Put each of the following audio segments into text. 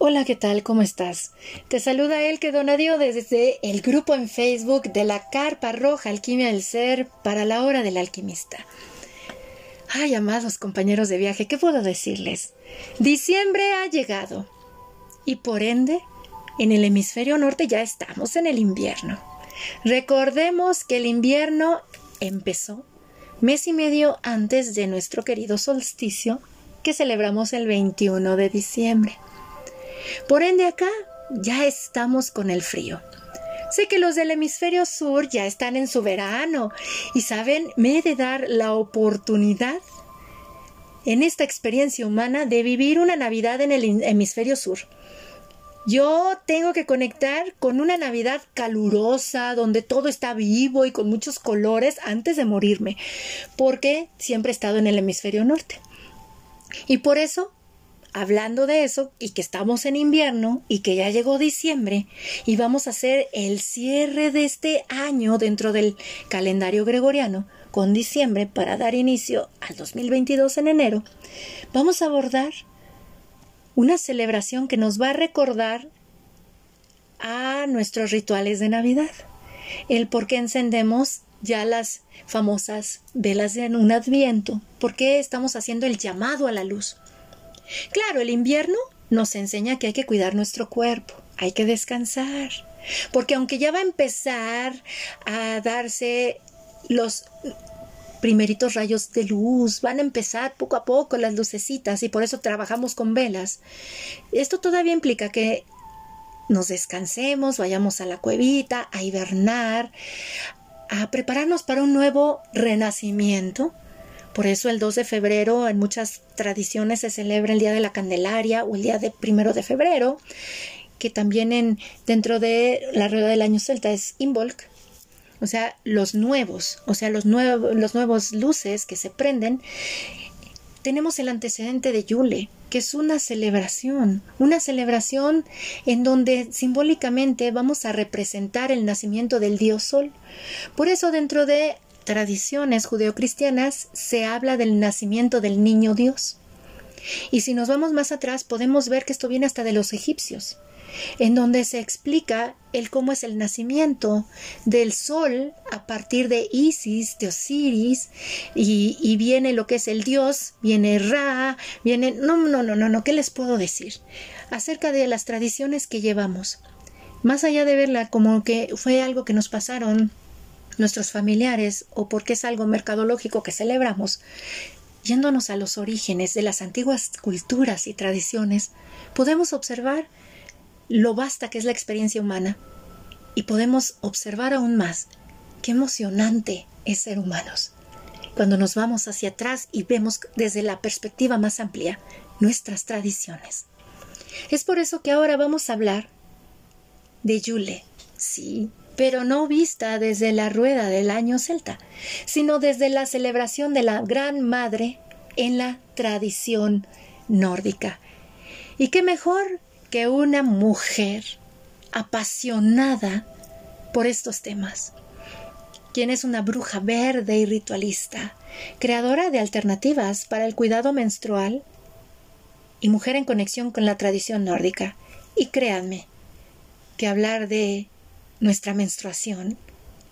Hola, ¿qué tal? ¿Cómo estás? Te saluda el que Donadio desde el grupo en Facebook de la Carpa Roja Alquimia del Ser para la hora del alquimista. Ay, amados compañeros de viaje, ¿qué puedo decirles? Diciembre ha llegado y por ende, en el hemisferio norte ya estamos en el invierno. Recordemos que el invierno empezó mes y medio antes de nuestro querido solsticio que celebramos el 21 de diciembre. Por ende acá ya estamos con el frío. Sé que los del hemisferio sur ya están en su verano y saben, me he de dar la oportunidad en esta experiencia humana de vivir una Navidad en el hemisferio sur. Yo tengo que conectar con una Navidad calurosa, donde todo está vivo y con muchos colores antes de morirme, porque siempre he estado en el hemisferio norte. Y por eso hablando de eso y que estamos en invierno y que ya llegó diciembre y vamos a hacer el cierre de este año dentro del calendario gregoriano con diciembre para dar inicio al 2022 en enero, vamos a abordar una celebración que nos va a recordar a nuestros rituales de Navidad, el por qué encendemos ya las famosas velas de un adviento, por qué estamos haciendo el llamado a la luz. Claro, el invierno nos enseña que hay que cuidar nuestro cuerpo, hay que descansar, porque aunque ya va a empezar a darse los primeritos rayos de luz, van a empezar poco a poco las lucecitas y por eso trabajamos con velas. Esto todavía implica que nos descansemos, vayamos a la cuevita, a hibernar, a prepararnos para un nuevo renacimiento por eso el 2 de febrero en muchas tradiciones se celebra el Día de la Candelaria o el Día de primero de febrero, que también en, dentro de la rueda del año celta es Imbolc, o sea, los nuevos, o sea, los, los nuevos luces que se prenden. Tenemos el antecedente de Yule, que es una celebración, una celebración en donde simbólicamente vamos a representar el nacimiento del dios Sol. Por eso dentro de tradiciones judeocristianas se habla del nacimiento del niño Dios. Y si nos vamos más atrás podemos ver que esto viene hasta de los egipcios, en donde se explica el cómo es el nacimiento del sol a partir de Isis, de Osiris, y, viene lo que es el dios, viene Ra, viene... No, no, no, no, no, ¿qué les puedo decir? Acerca de las tradiciones que llevamos. Más allá de verla como que fue algo que nos pasaron nuestros familiares o porque es algo mercadológico que celebramos, yéndonos a los orígenes de las antiguas culturas y tradiciones, podemos observar lo vasta que es la experiencia humana y podemos observar aún más qué emocionante es ser humanos. Cuando nos vamos hacia atrás y vemos desde la perspectiva más amplia nuestras tradiciones. Es por eso que ahora vamos a hablar de Yule. Sí, pero no vista desde la rueda del año celta, sino desde la celebración de la Gran Madre en la tradición nórdica. ¿Y qué mejor que una mujer apasionada por estos temas? quien es una bruja verde y ritualista, creadora de alternativas para el cuidado menstrual y mujer en conexión con la tradición nórdica. Y créanme que hablar de nuestra menstruación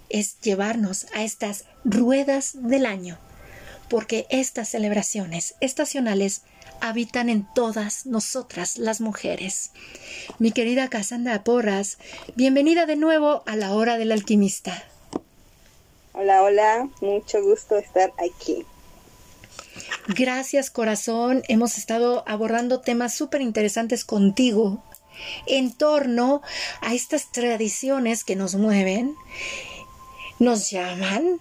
es llevarnos a estas ruedas del año, porque estas celebraciones estacionales habitan en todas nosotras las mujeres. Mi querida Cassandra Porras, bienvenida de nuevo a la hora del alquimista. Hola, hola, mucho gusto estar aquí. Gracias corazón, hemos estado abordando temas súper interesantes contigo en torno a estas tradiciones que nos mueven, nos llaman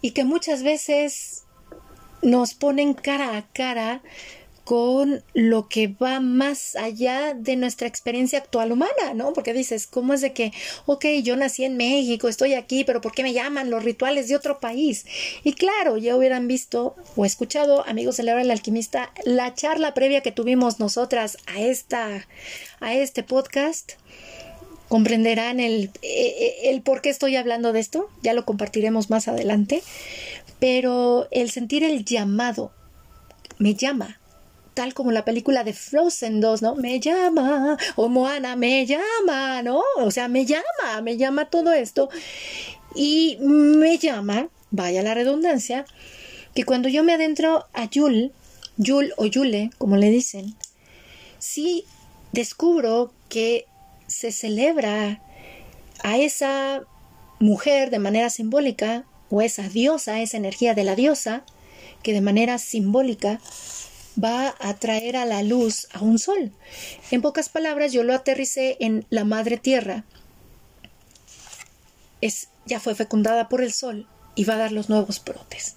y que muchas veces nos ponen cara a cara con lo que va más allá de nuestra experiencia actual humana, ¿no? Porque dices, ¿cómo es de que, ok, yo nací en México, estoy aquí, pero ¿por qué me llaman los rituales de otro país? Y claro, ya hubieran visto o escuchado, amigos de la hora del alquimista, la charla previa que tuvimos nosotras a esta, a este podcast comprenderán el, eh, el, por qué estoy hablando de esto, ya lo compartiremos más adelante, pero el sentir el llamado me llama tal como la película de Frozen 2, ¿no? Me llama, o Moana, me llama, ¿no? O sea, me llama, me llama todo esto. Y me llama, vaya la redundancia, que cuando yo me adentro a Yul, Yul o Yule, como le dicen, sí descubro que se celebra a esa mujer de manera simbólica, o esa diosa, esa energía de la diosa, que de manera simbólica va a traer a la luz a un sol. En pocas palabras, yo lo aterricé en la madre tierra. Es, ya fue fecundada por el sol y va a dar los nuevos brotes.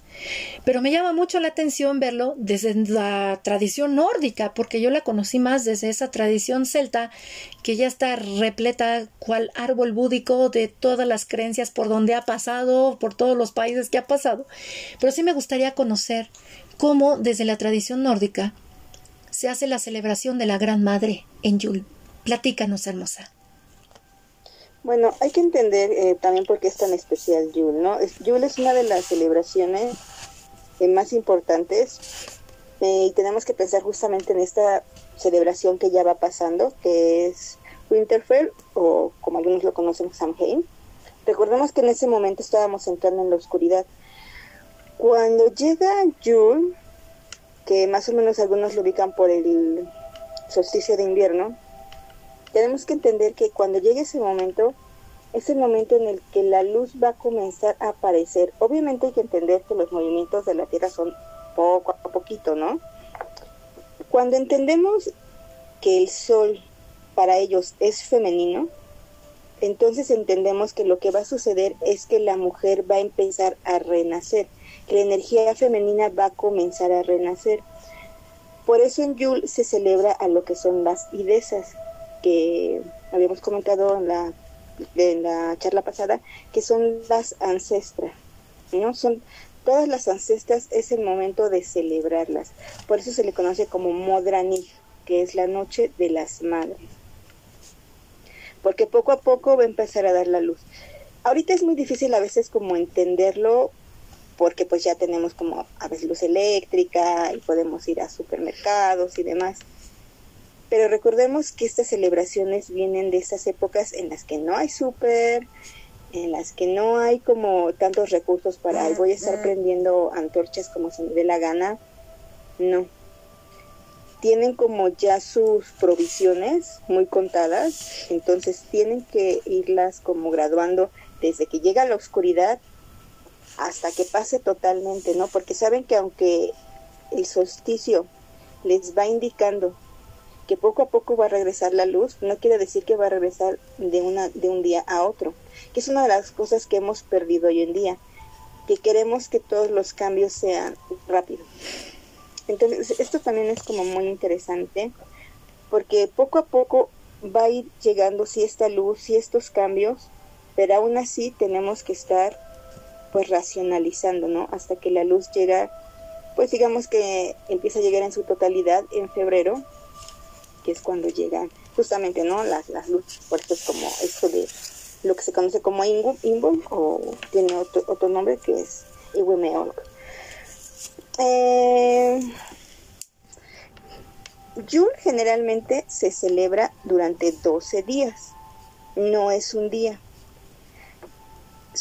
Pero me llama mucho la atención verlo desde la tradición nórdica, porque yo la conocí más desde esa tradición celta que ya está repleta cual árbol búdico de todas las creencias por donde ha pasado, por todos los países que ha pasado. Pero sí me gustaría conocer cómo desde la tradición nórdica se hace la celebración de la Gran Madre en Yul. Platícanos, hermosa. Bueno, hay que entender eh, también por qué es tan especial Yule, ¿no? Yule es una de las celebraciones eh, más importantes eh, y tenemos que pensar justamente en esta celebración que ya va pasando, que es Winterfell o como algunos lo conocen, Samhain. Recordemos que en ese momento estábamos entrando en la oscuridad. Cuando llega Yule, que más o menos algunos lo ubican por el solsticio de invierno, tenemos que entender que cuando llegue ese momento, es el momento en el que la luz va a comenzar a aparecer. Obviamente hay que entender que los movimientos de la Tierra son poco a poquito, ¿no? Cuando entendemos que el Sol para ellos es femenino, entonces entendemos que lo que va a suceder es que la mujer va a empezar a renacer, que la energía femenina va a comenzar a renacer. Por eso en Yul se celebra a lo que son las idesas, que habíamos comentado en la, en la charla pasada, que son las ancestras, ¿no? Son todas las ancestras, es el momento de celebrarlas. Por eso se le conoce como Modrani, que es la noche de las madres. Porque poco a poco va a empezar a dar la luz. Ahorita es muy difícil a veces como entenderlo porque pues ya tenemos como a veces luz eléctrica y podemos ir a supermercados y demás. Pero recordemos que estas celebraciones vienen de esas épocas en las que no hay súper, en las que no hay como tantos recursos para voy a estar prendiendo antorchas como se me dé la gana. No. Tienen como ya sus provisiones muy contadas, entonces tienen que irlas como graduando desde que llega la oscuridad hasta que pase totalmente, ¿no? Porque saben que aunque el solsticio les va indicando que poco a poco va a regresar la luz, no quiere decir que va a regresar de, una, de un día a otro, que es una de las cosas que hemos perdido hoy en día, que queremos que todos los cambios sean rápidos. Entonces, esto también es como muy interesante, porque poco a poco va a ir llegando si esta luz, si estos cambios, pero aún así tenemos que estar pues racionalizando, ¿no? Hasta que la luz llega, pues digamos que empieza a llegar en su totalidad en febrero, que es cuando llegan justamente, ¿no? Las, las luces, por como esto de lo que se conoce como Invo, o tiene otro, otro nombre que es Iwemeolk. Eh, Yul generalmente se celebra durante 12 días, no es un día.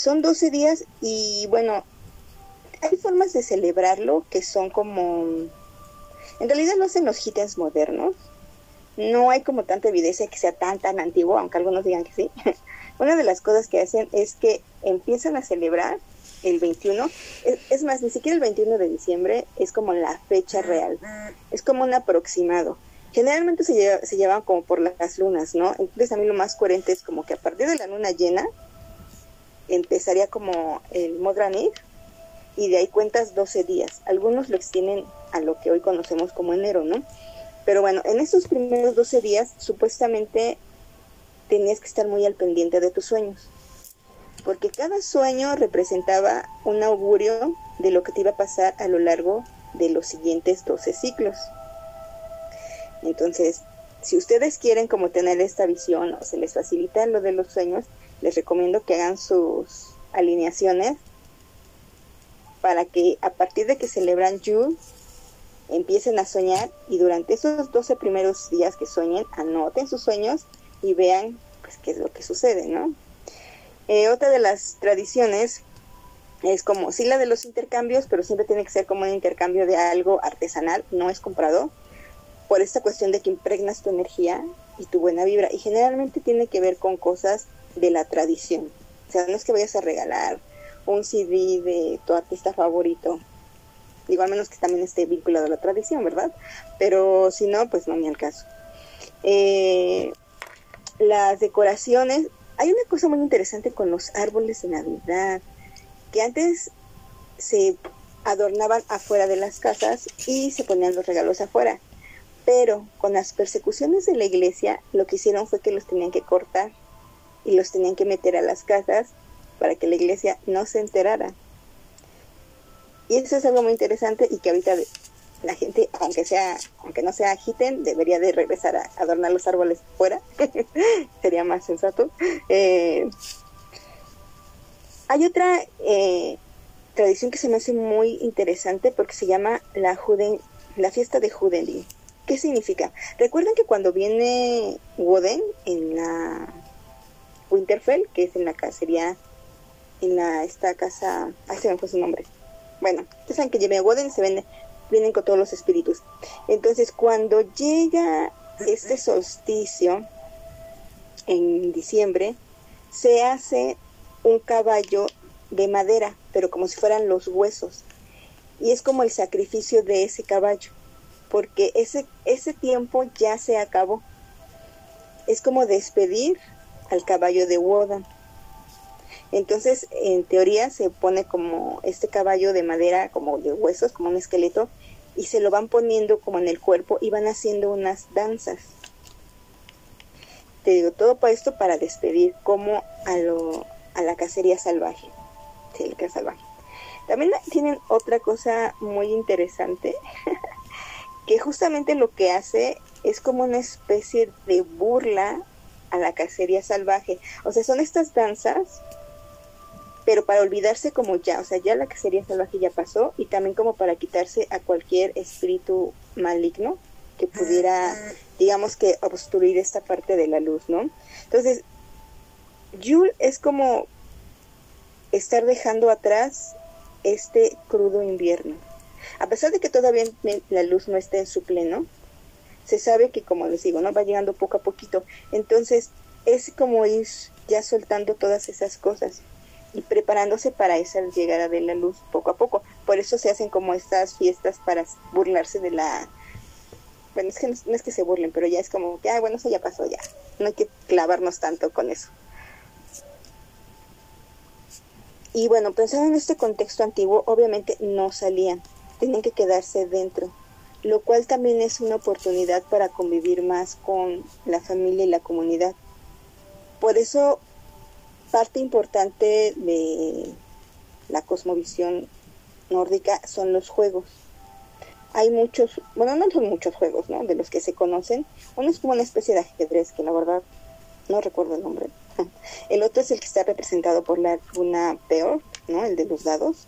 Son 12 días y bueno, hay formas de celebrarlo que son como... En realidad lo hacen los gitanos modernos, no hay como tanta evidencia que sea tan, tan antiguo, aunque algunos digan que sí. Una de las cosas que hacen es que empiezan a celebrar el 21, es, más, ni siquiera el 21 de diciembre es como la fecha real, es como un aproximado. Generalmente se, lleva, se llevan como por las lunas, ¿no? Entonces a mí lo más coherente es como que a partir de la luna llena empezaría como el Modranir y de ahí cuentas 12 días. Algunos lo extienden a lo que hoy conocemos como enero, ¿no? Pero bueno, en estos primeros 12 días supuestamente tenías que estar muy al pendiente de tus sueños, porque cada sueño representaba un augurio de lo que te iba a pasar a lo largo de los siguientes 12 ciclos. Entonces, si ustedes quieren como tener esta visión o se les facilita lo de los sueños, les recomiendo que hagan sus alineaciones para que a partir de que celebran Yule empiecen a soñar y durante esos 12 primeros días que sueñen, anoten sus sueños y vean pues qué es lo que sucede, ¿no? Eh, otra de las tradiciones es como, sí la de los intercambios, pero siempre tiene que ser como un intercambio de algo artesanal, no es comprado, por esta cuestión de que impregnas tu energía y tu buena vibra. Y generalmente tiene que ver con cosas de la tradición. O sea, no es que vayas a regalar un CD de tu artista favorito. Digo, al menos que también esté vinculado a la tradición, ¿verdad? Pero si no, pues no ni al caso. Eh, las decoraciones. Hay una cosa muy interesante con los árboles de Navidad, que antes se adornaban afuera de las casas y se ponían los regalos afuera. Pero con las persecuciones de la iglesia, lo que hicieron fue que los tenían que cortar y los tenían que meter a las casas para que la iglesia no se enterara. Y eso es algo muy interesante y que ahorita la gente, aunque sea, aunque no sea agiten, debería de regresar a adornar los árboles fuera. Sería más sensato. Eh, hay otra eh, tradición que se me hace muy interesante porque se llama la, Juden, la fiesta de Judenli. ¿Qué significa? Recuerden que cuando viene Woden en la Winterfell, que es en la cacería, en la esta casa, ay se me fue su nombre. Bueno, ustedes saben que lleve Woden se vende, vienen con todos los espíritus. Entonces, cuando llega este solsticio en diciembre, se hace un caballo de madera, pero como si fueran los huesos. Y es como el sacrificio de ese caballo porque ese, ese tiempo ya se acabó. Es como despedir al caballo de Wodan. Entonces, en teoría, se pone como este caballo de madera, como de huesos, como un esqueleto, y se lo van poniendo como en el cuerpo y van haciendo unas danzas. Te digo, todo para esto para despedir como a, lo, a la cacería salvaje. La salvaje. También tienen otra cosa muy interesante que justamente lo que hace es como una especie de burla a la cacería salvaje. O sea, son estas danzas, pero para olvidarse como ya, o sea, ya la cacería salvaje ya pasó y también como para quitarse a cualquier espíritu maligno que pudiera, digamos que, obstruir esta parte de la luz, ¿no? Entonces, Yule es como estar dejando atrás este crudo invierno a pesar de que todavía la luz no está en su pleno, se sabe que, como les digo, no va llegando poco a poquito. Entonces, es como ir ya soltando todas esas cosas y preparándose para esa llegada de la luz poco a poco. Por eso se hacen como estas fiestas para burlarse de la... Bueno, es que no, es que se burlen, pero ya es como que, ah, bueno, eso ya pasó ya. No hay que clavarnos tanto con eso. Y bueno, pensando en este contexto antiguo, obviamente no salían tienen que quedarse dentro, lo cual también es una oportunidad para convivir más con la familia y la comunidad. Por eso, parte importante de la cosmovisión nórdica son los juegos. Hay muchos, bueno, no son muchos juegos, ¿no? De los que se conocen. Uno es como una especie de ajedrez, que la verdad no recuerdo el nombre. El otro es el que está representado por la runa peor, ¿no? El de los dados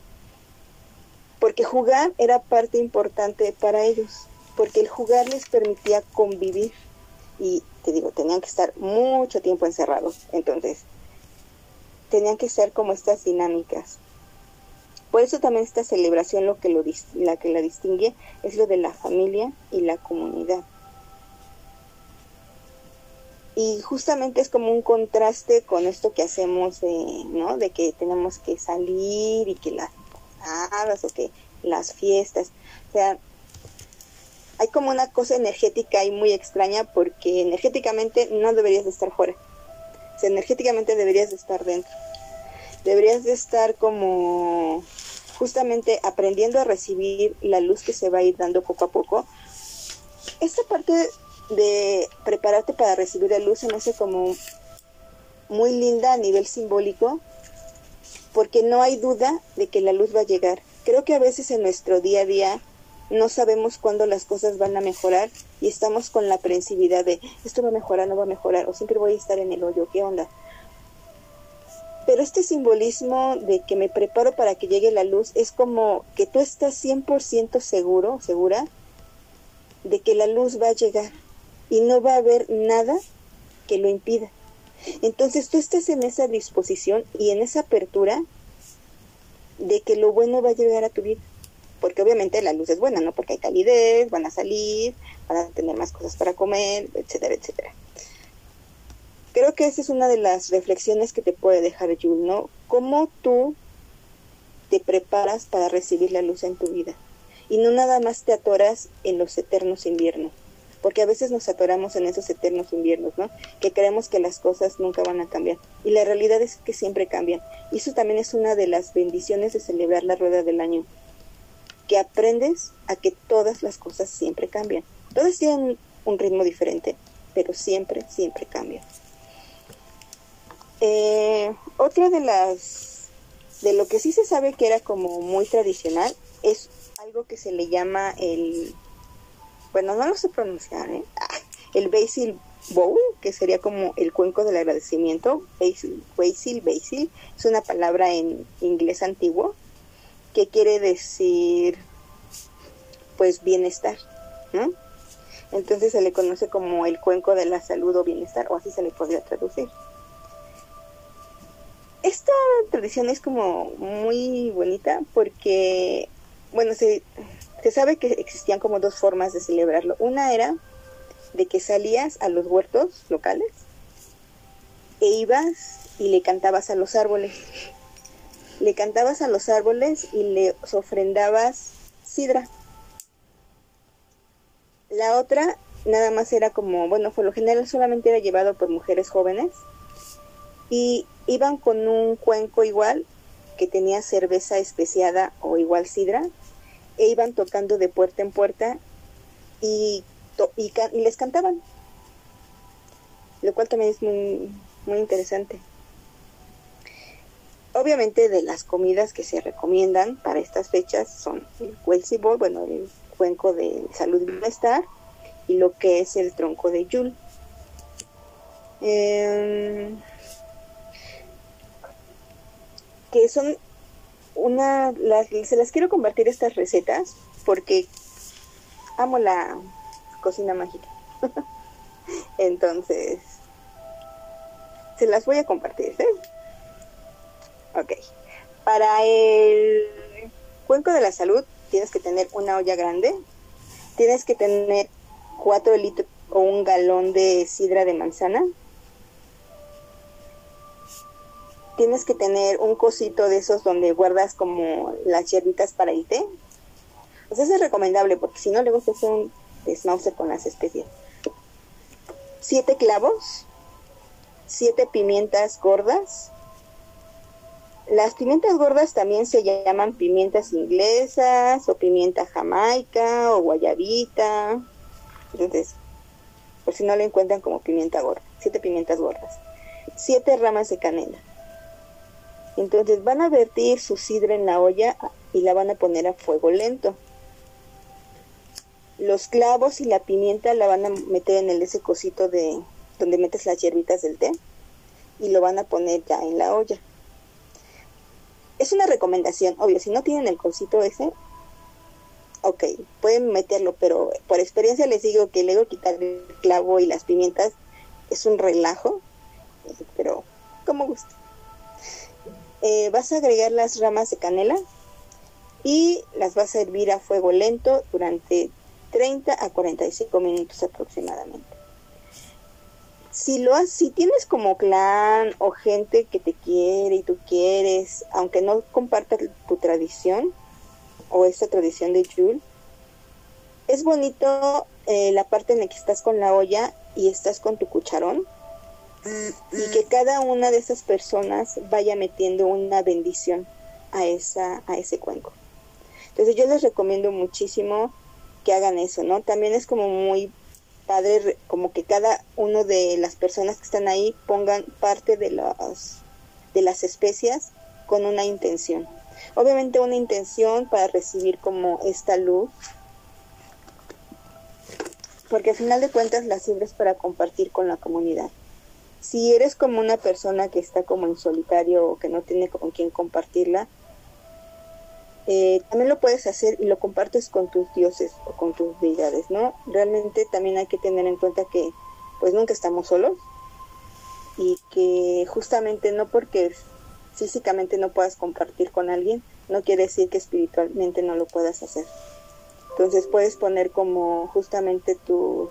porque jugar era parte importante para ellos, porque el jugar les permitía convivir y te digo, tenían que estar mucho tiempo encerrados, entonces tenían que ser como estas dinámicas. Por eso también esta celebración lo que lo la que la distingue es lo de la familia y la comunidad. Y justamente es como un contraste con esto que hacemos, de, ¿no? De que tenemos que salir y que o que las fiestas. O sea, hay como una cosa energética y muy extraña porque energéticamente no deberías de estar fuera. Energéticamente deberías de estar dentro. Deberías de estar como justamente aprendiendo a recibir la luz que se va a ir dando poco a poco. Esta parte de prepararte para recibir la luz se me hace como muy linda a nivel simbólico porque no hay duda de que la luz va a llegar. Creo que a veces en nuestro día a día no sabemos cuándo las cosas van a mejorar y estamos con la aprensividad de esto va a mejorar, no va a mejorar, o siempre voy a estar en el hoyo, ¿qué onda? Pero este simbolismo de que me preparo para que llegue la luz es como que tú estás 100% seguro, segura, de que la luz va a llegar y no va a haber nada que lo impida. Entonces tú estás en esa disposición y en esa apertura de que lo bueno va a llegar a tu vida. Porque obviamente la luz es buena, ¿no? Porque hay calidez, van a salir, van a tener más cosas para comer, etcétera, etcétera. Creo que esa es una de las reflexiones que te puede dejar Jules, ¿no? Cómo tú te preparas para recibir la luz en tu vida. Y no nada más te atoras en los eternos inviernos porque a veces nos atoramos en esos eternos inviernos, ¿no? Que creemos que las cosas nunca van a cambiar. Y la realidad es que siempre cambian. Y eso también es una de las bendiciones de celebrar la rueda del año. Que aprendes a que todas las cosas siempre cambian. Todas tienen un ritmo diferente, pero siempre, siempre cambian. Eh, otra de las, de lo que sí se sabe que era como muy tradicional, es algo que se le llama el bueno, no lo sé pronunciar, ¿eh? El Basil Bowl, que sería como el cuenco del agradecimiento, Basil, Basil, Basil, es una palabra en inglés antiguo que quiere decir, pues, bienestar. Entonces se le conoce como el cuenco de la salud o bienestar, o así se le podría traducir. Esta tradición es como muy bonita porque, bueno, se, se sabe que existían como dos formas de celebrarlo. Una era de que salías a los huertos locales e ibas y le cantabas a los árboles. Le cantabas a los árboles y le ofrendabas sidra. La otra nada más era como, bueno, por lo general solamente era llevado por mujeres jóvenes y iban con un cuenco igual que tenía cerveza especiada o igual sidra e iban tocando de puerta en puerta y, y, les cantaban, lo cual también es muy, muy interesante. Obviamente de las comidas que se recomiendan para estas fechas son el Bowl, bueno, el cuenco de salud y bienestar, y lo que es el tronco de Yul. Em, que son una, las, se las quiero compartir estas recetas porque amo la cocina mágica. Entonces, se las voy a compartir. ¿eh? Ok. Para el cuenco de la salud tienes que tener una olla grande, tienes que tener 4 litros o un galón de sidra de manzana, tienes que tener un cosito de esos donde guardas como las hierbitas para el té. Pues eso es recomendable porque si no luego se hace un desmauce con las especias. Siete clavos, siete pimientas gordas. Las pimientas gordas también se llaman pimientas inglesas o pimienta jamaica o guayabita. Entonces, por si no le encuentran como pimienta gorda, siete pimientas gordas. Siete ramas de canela entonces van a vertir su sidra en la olla y la van a poner a fuego lento. Los clavos y la pimienta la van a meter en el ese cosito de donde metes las hierbitas del té y lo van a poner ya en la olla. Es una recomendación, obvio, si no tienen el cosito ese, ok, pueden meterlo, pero por experiencia les digo que luego quitar el clavo y las pimientas es un relajo, pero como gusta. Eh, vas a agregar las ramas de canela y las vas a hervir a fuego lento durante 30 a 45 minutos aproximadamente. Si lo si tienes como clan o gente que te quiere y tú quieres, aunque no compartas tu tradición o esta tradición de Jul, es bonito eh, la parte en la que estás con la olla y estás con tu cucharón y que cada una de esas personas vaya metiendo una bendición a esa a ese cuenco. Entonces yo les recomiendo muchísimo que hagan eso, ¿no? También es como muy padre como que cada uno de las personas que están ahí pongan parte de las de las especias con una intención. Obviamente una intención para recibir como esta luz porque al final de cuentas la sirves para compartir con la comunidad si eres como una persona que está como en solitario o que no tiene con quien compartirla, eh, también lo puedes hacer y lo compartes con tus dioses o con tus deidades, ¿no? Realmente también hay que tener en cuenta que pues nunca estamos solos y que justamente no porque físicamente no puedas compartir con alguien, no quiere decir que espiritualmente no lo puedas hacer. Entonces puedes poner como justamente tus,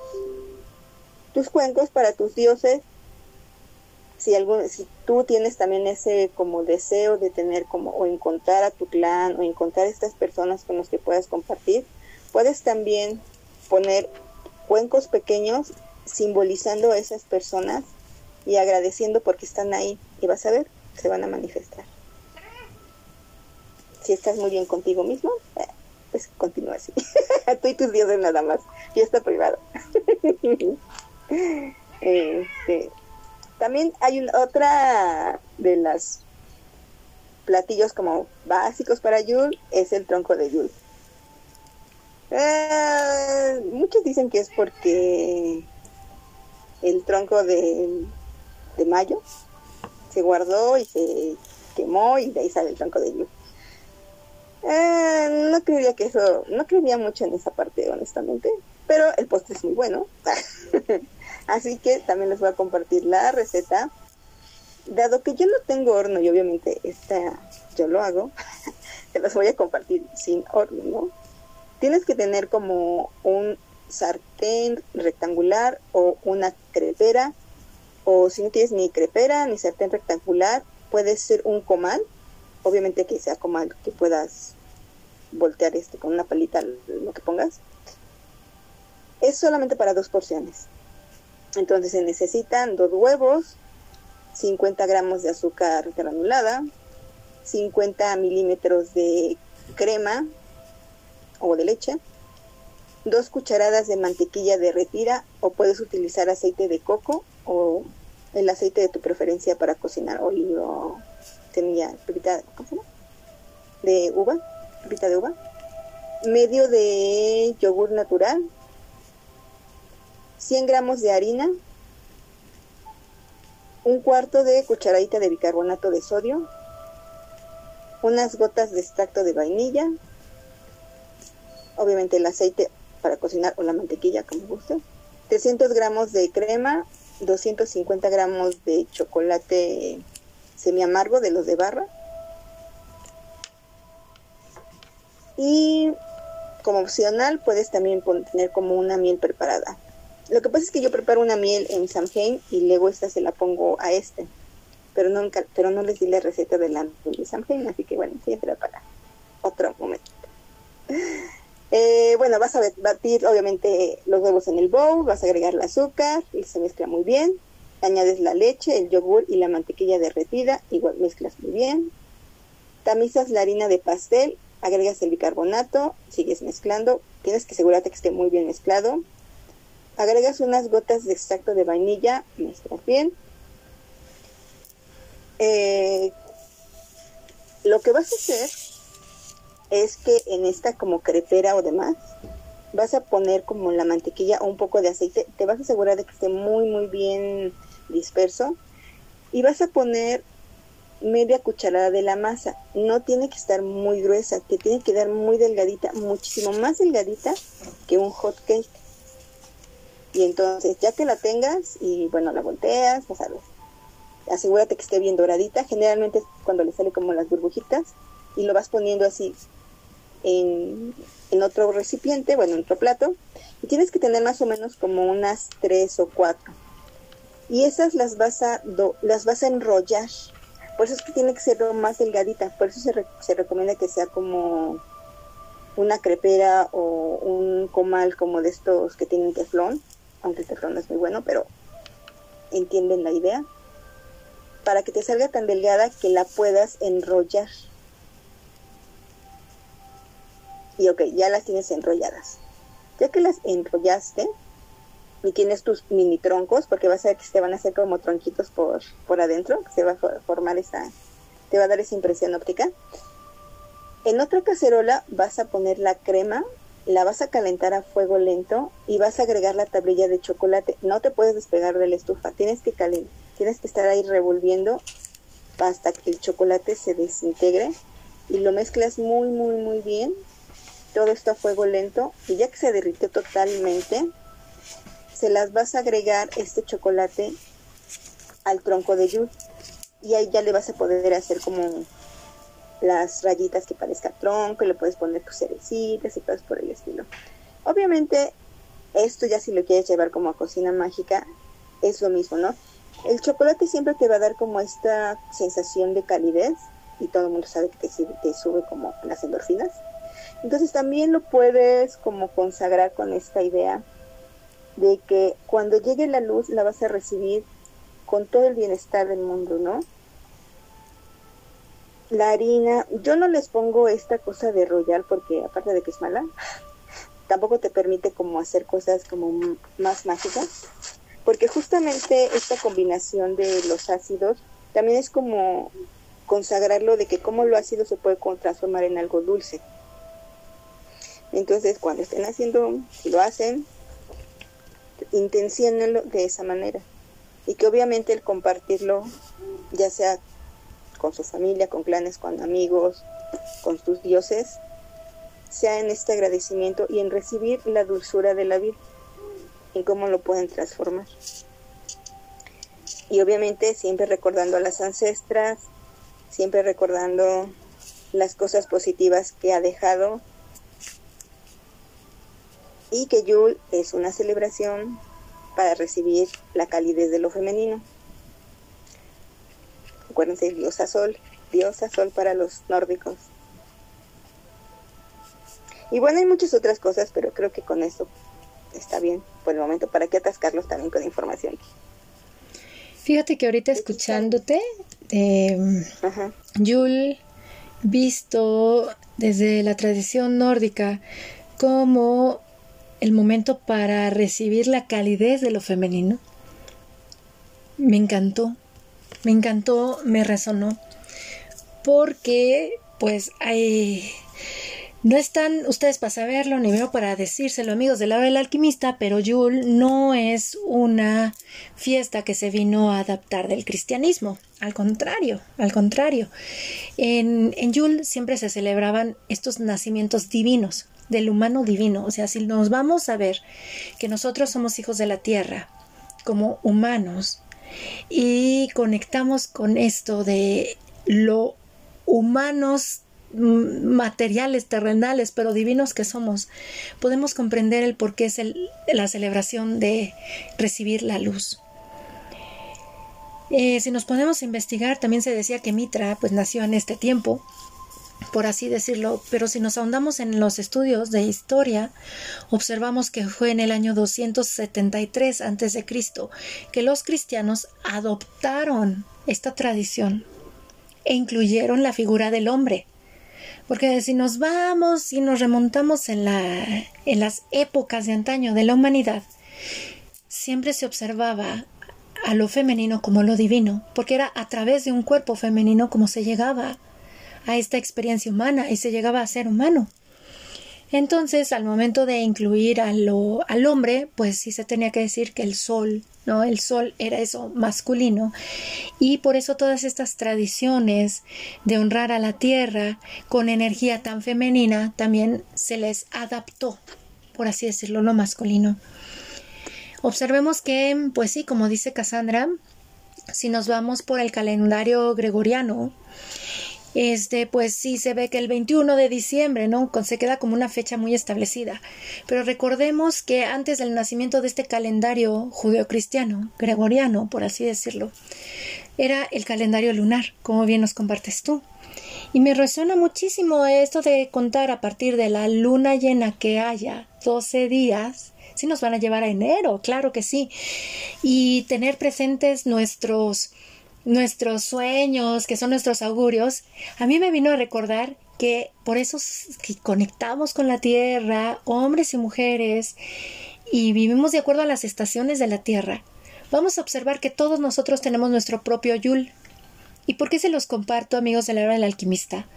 tus cuencos para tus dioses si, algún, si tú tienes también ese como deseo de tener como o encontrar a tu clan o encontrar estas personas con las que puedas compartir, puedes también poner cuencos pequeños simbolizando a esas personas y agradeciendo porque están ahí y vas a ver, se van a manifestar. Si estás muy bien contigo mismo, eh, pues continúa así. tú y tus dioses nada más. Fiesta privada. este, también hay una, otra de las platillos como básicos para Yul es el tronco de Yul. Eh, muchos dicen que es porque el tronco de, de mayo se guardó y se quemó y de ahí sale el tronco de Yul. Eh, no creería que eso, no creería mucho en esa parte, honestamente, pero el postre es muy bueno. Así que también les voy a compartir la receta. Dado que yo no tengo horno y obviamente esta yo lo hago, te las voy a compartir sin horno, ¿no? Tienes que tener como un sartén rectangular o una crepera, o si no tienes ni crepera ni sartén rectangular, puede ser un comal, obviamente que sea comal que puedas voltear este con una palita lo que pongas. Es solamente para dos porciones. Entonces se necesitan dos huevos, 50 gramos de azúcar granulada, 50 milímetros de crema o de leche, dos cucharadas de mantequilla derretida o puedes utilizar aceite de coco o el aceite de tu preferencia para cocinar. Olivo, semilla, pepita, ¿cómo De uva, pepita de uva, medio de yogur natural, 100 gramos de harina, un cuarto de cucharadita de bicarbonato de sodio, unas gotas de extracto de vainilla, obviamente el aceite para cocinar o la mantequilla como guste, 300 gramos de crema, 250 gramos de chocolate semi amargo de los de barra. Y como opcional puedes también tener como una miel preparada lo que pasa es que yo preparo una miel en Samhain y luego esta se la pongo a este. Pero no, pero no les di la receta de la de Samhain, así que bueno, siempre para otro momento. Eh, bueno, vas a batir obviamente los huevos en el bowl, vas a agregar el azúcar y se mezcla muy bien. Añades la leche, el yogur y la mantequilla derretida, igual mezclas muy bien. Tamizas la harina de pastel, agregas el bicarbonato, sigues mezclando. Tienes que asegurarte que esté muy bien mezclado agregas unas gotas de extracto de vainilla, mezclas bien. Eh, lo que vas a hacer es que en esta como crepera o demás, vas a poner como la mantequilla o un poco de aceite, te vas a asegurar de que esté muy muy bien disperso y vas a poner media cucharada de la masa. No tiene que estar muy gruesa, te tiene que dar muy delgadita, muchísimo más delgadita que un hot cake. Y entonces, ya que la tengas y bueno, la volteas, pues ver, asegúrate que esté bien doradita. Generalmente es cuando le sale como las burbujitas y lo vas poniendo así en, en otro recipiente, bueno, en otro plato. Y tienes que tener más o menos como unas tres o cuatro. Y esas las vas a, las vas a enrollar. Por eso es que tiene que ser más delgadita. Por eso se, se recomienda que sea como una crepera o un comal como de estos que tienen teflón aunque teflón no es muy bueno, pero entienden la idea, para que te salga tan delgada que la puedas enrollar. Y ok, ya las tienes enrolladas. Ya que las enrollaste y tienes tus mini troncos, porque vas a ver que se van a hacer como tronquitos por, por adentro, que se va a formar esa, te va a dar esa impresión óptica. En otra cacerola vas a poner la crema la vas a calentar a fuego lento y vas a agregar la tablilla de chocolate. No te puedes despegar de la estufa, tienes que tienes que estar ahí revolviendo hasta que el chocolate se desintegre y lo mezclas muy, muy, muy bien. Todo esto a fuego lento y ya que se derritió totalmente, se las vas a agregar este chocolate al tronco de yul y ahí ya le vas a poder hacer como las rayitas que parezca tronco y le puedes poner tus cerecitas y cosas por el estilo. Obviamente esto ya si lo quieres llevar como a cocina mágica es lo mismo, ¿no? El chocolate siempre te va a dar como esta sensación de calidez y todo el mundo sabe que te, sube como las endorfinas. Entonces también lo puedes como consagrar con esta idea de que cuando llegue la luz la vas a recibir con todo el bienestar del mundo, ¿no? La harina, yo no les pongo esta cosa de royal porque aparte de que es mala, tampoco te permite como hacer cosas como más mágicas, porque justamente esta combinación de los ácidos también es como consagrarlo de que como lo ácido se puede transformar en algo dulce. Entonces, cuando estén haciendo, si lo hacen, intenciónenlo de esa manera. Y que obviamente el compartirlo, ya sea con su familia, con clanes, con amigos, con tus dioses, sea en este agradecimiento y en recibir la dulzura de la vida, en cómo lo pueden transformar. Y obviamente siempre recordando a las ancestras, siempre recordando las cosas positivas que ha dejado y que Yul es una celebración para recibir la calidez de lo femenino. Acuérdense, diosa sol, diosa sol para los nórdicos. Y bueno, hay muchas otras cosas, pero creo que con eso está bien por el momento, para que atascarlos también con información. Fíjate que ahorita escuchándote, eh, Yul, visto desde la tradición nórdica como el momento para recibir la calidez de lo femenino, me encantó, me encantó, me resonó, porque pues hay no están ustedes para saberlo, ni veo para decírselo, amigos de la hora del alquimista, pero Yul no es una fiesta que se vino a adaptar del cristianismo. Al contrario, al contrario. En, en Yul siempre se celebraban estos nacimientos divinos, del humano divino. O sea, si nos vamos a ver que nosotros somos hijos de la tierra, como humanos, y conectamos con esto de lo humanos materiales, terrenales, pero divinos que somos, podemos comprender el por qué es la celebración de recibir la luz. Eh, si nos podemos investigar, también se decía que Mitra pues nació en este tiempo, por así decirlo, pero si nos ahondamos en los estudios de historia, observamos que fue en el año 273 a.C. que los cristianos adoptaron esta tradición e incluyeron la figura del hombre porque si nos vamos y nos remontamos en, la, en las épocas de antaño de la humanidad, siempre se observaba a lo femenino como lo divino, porque era a través de un cuerpo femenino como se llegaba a esta experiencia humana y se llegaba a ser humano. Entonces, al momento de incluir al hombre, pues sí se tenía que decir que el sol, ¿no? El sol era eso masculino. Y por eso todas estas tradiciones de honrar a la tierra con energía tan femenina también se les adaptó, por así decirlo, lo masculino. Observemos que, pues sí, como dice Cassandra, si nos vamos por el calendario gregoriano, este, pues sí se ve que el 21 de diciembre, ¿no? Se queda como una fecha muy establecida. Pero recordemos que antes del nacimiento de este calendario judeocristiano, gregoriano, por así decirlo, era el calendario lunar, como bien nos compartes tú. Y me resuena muchísimo esto de contar a partir de la luna llena que haya 12 días, sí nos van a llevar a enero, claro que sí, y tener presentes nuestros nuestros sueños, que son nuestros augurios, a mí me vino a recordar que por eso que conectamos con la tierra, hombres y mujeres, y vivimos de acuerdo a las estaciones de la tierra, vamos a observar que todos nosotros tenemos nuestro propio Yul. ¿Y por qué se los comparto, amigos de la hora del alquimista?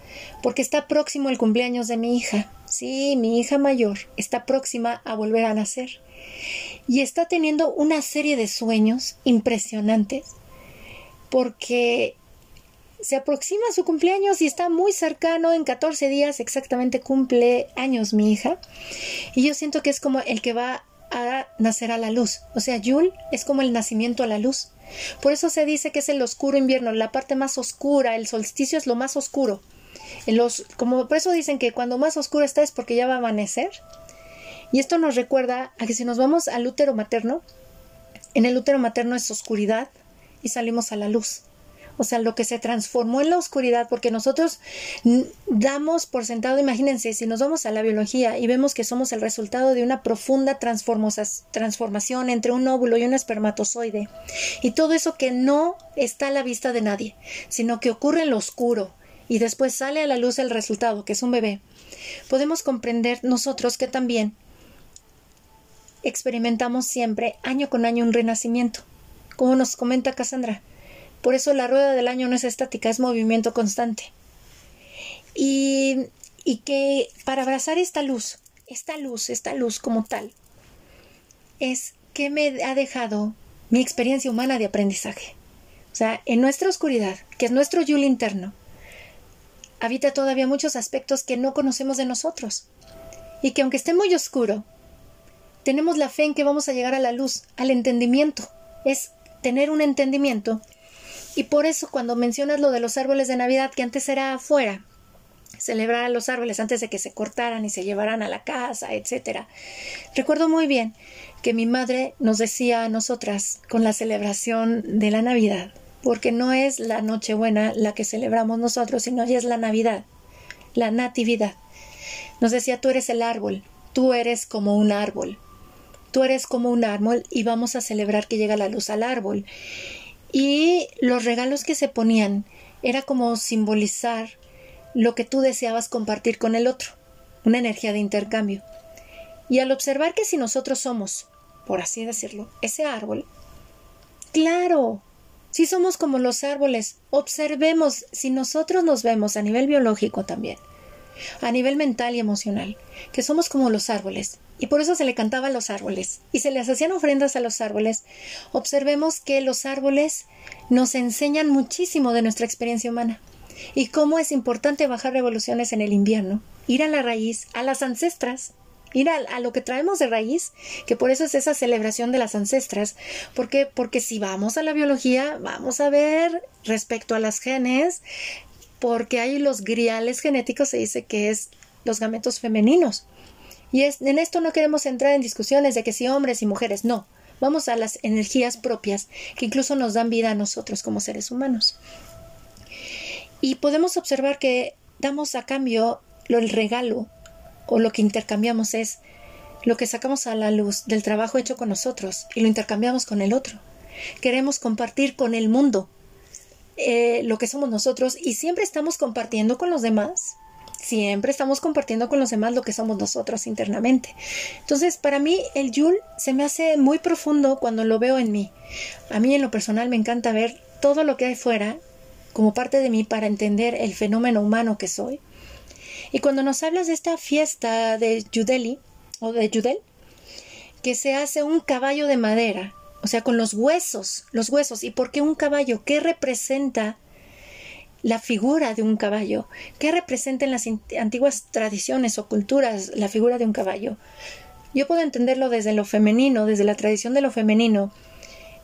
Porque está próximo el cumpleaños de mi hija. Sí, mi hija mayor está próxima a volver a nacer. Y está teniendo una serie de sueños impresionantes porque se aproxima su cumpleaños y está muy cercano, en 14 días exactamente cumple años mi hija. Y yo siento que es como el que va a nacer a la luz. O sea, Yul es como el nacimiento a la luz. Por eso se dice que es el oscuro invierno, la parte más oscura, el solsticio es lo más oscuro. Como por eso dicen que cuando más oscuro está es porque ya va a amanecer. Y esto nos recuerda a que si nos vamos al útero materno, en el útero materno es oscuridad y salimos a la luz. O sea, lo que se transformó en la oscuridad, porque nosotros damos por sentado, imagínense, si nos vamos a la biología y vemos que somos el resultado de una profunda transformación entre un óvulo y un espermatozoide, y todo eso que no está a la vista de nadie, sino que ocurre en lo oscuro, y después sale a la luz el resultado, que es un bebé, podemos comprender nosotros que también experimentamos siempre, año con año, un renacimiento, como nos comenta Cassandra por eso la rueda del año no es estática, es movimiento constante. Y, y que para abrazar esta luz, esta luz, esta luz como tal, es que me ha dejado mi experiencia humana de aprendizaje. O sea, en nuestra oscuridad, que es nuestro yul interno, habita todavía muchos aspectos que no conocemos de nosotros. Y que aunque esté muy oscuro, tenemos la fe en que vamos a llegar a la luz, al entendimiento. Es tener un entendimiento y por eso cuando mencionas lo de los árboles de Navidad, que antes era afuera, celebrar a los árboles antes de que se cortaran y se llevaran a la casa, etcétera. Recuerdo muy bien que mi madre nos decía a nosotras con la celebración de la Navidad, porque no es la Nochebuena la que celebramos nosotros, sino ya es la Navidad, la Natividad. Nos decía, tú eres el árbol, tú eres como un árbol, tú eres como un árbol y vamos a celebrar que llega la luz al árbol. Y los regalos que se ponían era como simbolizar lo que tú deseabas compartir con el otro, una energía de intercambio. Y al observar que si nosotros somos, por así decirlo, ese árbol, claro, si somos como los árboles, observemos si nosotros nos vemos a nivel biológico también, a nivel mental y emocional, que somos como los árboles, y por eso se le cantaba a los árboles. Y se les hacían ofrendas a los árboles, observemos que los árboles nos enseñan muchísimo de nuestra experiencia humana. Y cómo es importante bajar revoluciones en el invierno, ir a la raíz, a las ancestras, ir a, lo que traemos de raíz, que por eso es esa celebración de las ancestras, porque porque si vamos a la biología, vamos a ver respecto a las genes, porque hay los griales genéticos se dice que es los gametos femeninos. Y en esto no queremos entrar en discusiones de que si hombres y mujeres, no. Vamos a las energías propias que incluso nos dan vida a nosotros como seres humanos. Y podemos observar que damos a cambio lo, el regalo o lo que intercambiamos es lo que sacamos a la luz del trabajo hecho con nosotros y lo intercambiamos con el otro. Queremos compartir con el mundo eh, lo que somos nosotros y siempre estamos compartiendo con los demás siempre estamos compartiendo con los demás lo que somos nosotros internamente. Entonces, para mí el Yul se me hace muy profundo cuando lo veo en mí. A mí en lo personal me encanta ver todo lo que hay fuera como parte de mí para entender el fenómeno humano que soy. Y cuando nos hablas de esta fiesta de Yudeli o de Yudel, que se hace un caballo de madera, o sea, con los huesos, los huesos. ¿Y por qué un caballo? ¿Qué representa la figura de un caballo. ¿Qué representa en las antiguas tradiciones o culturas la figura de un caballo? Yo puedo entenderlo desde lo femenino, desde la tradición de lo femenino.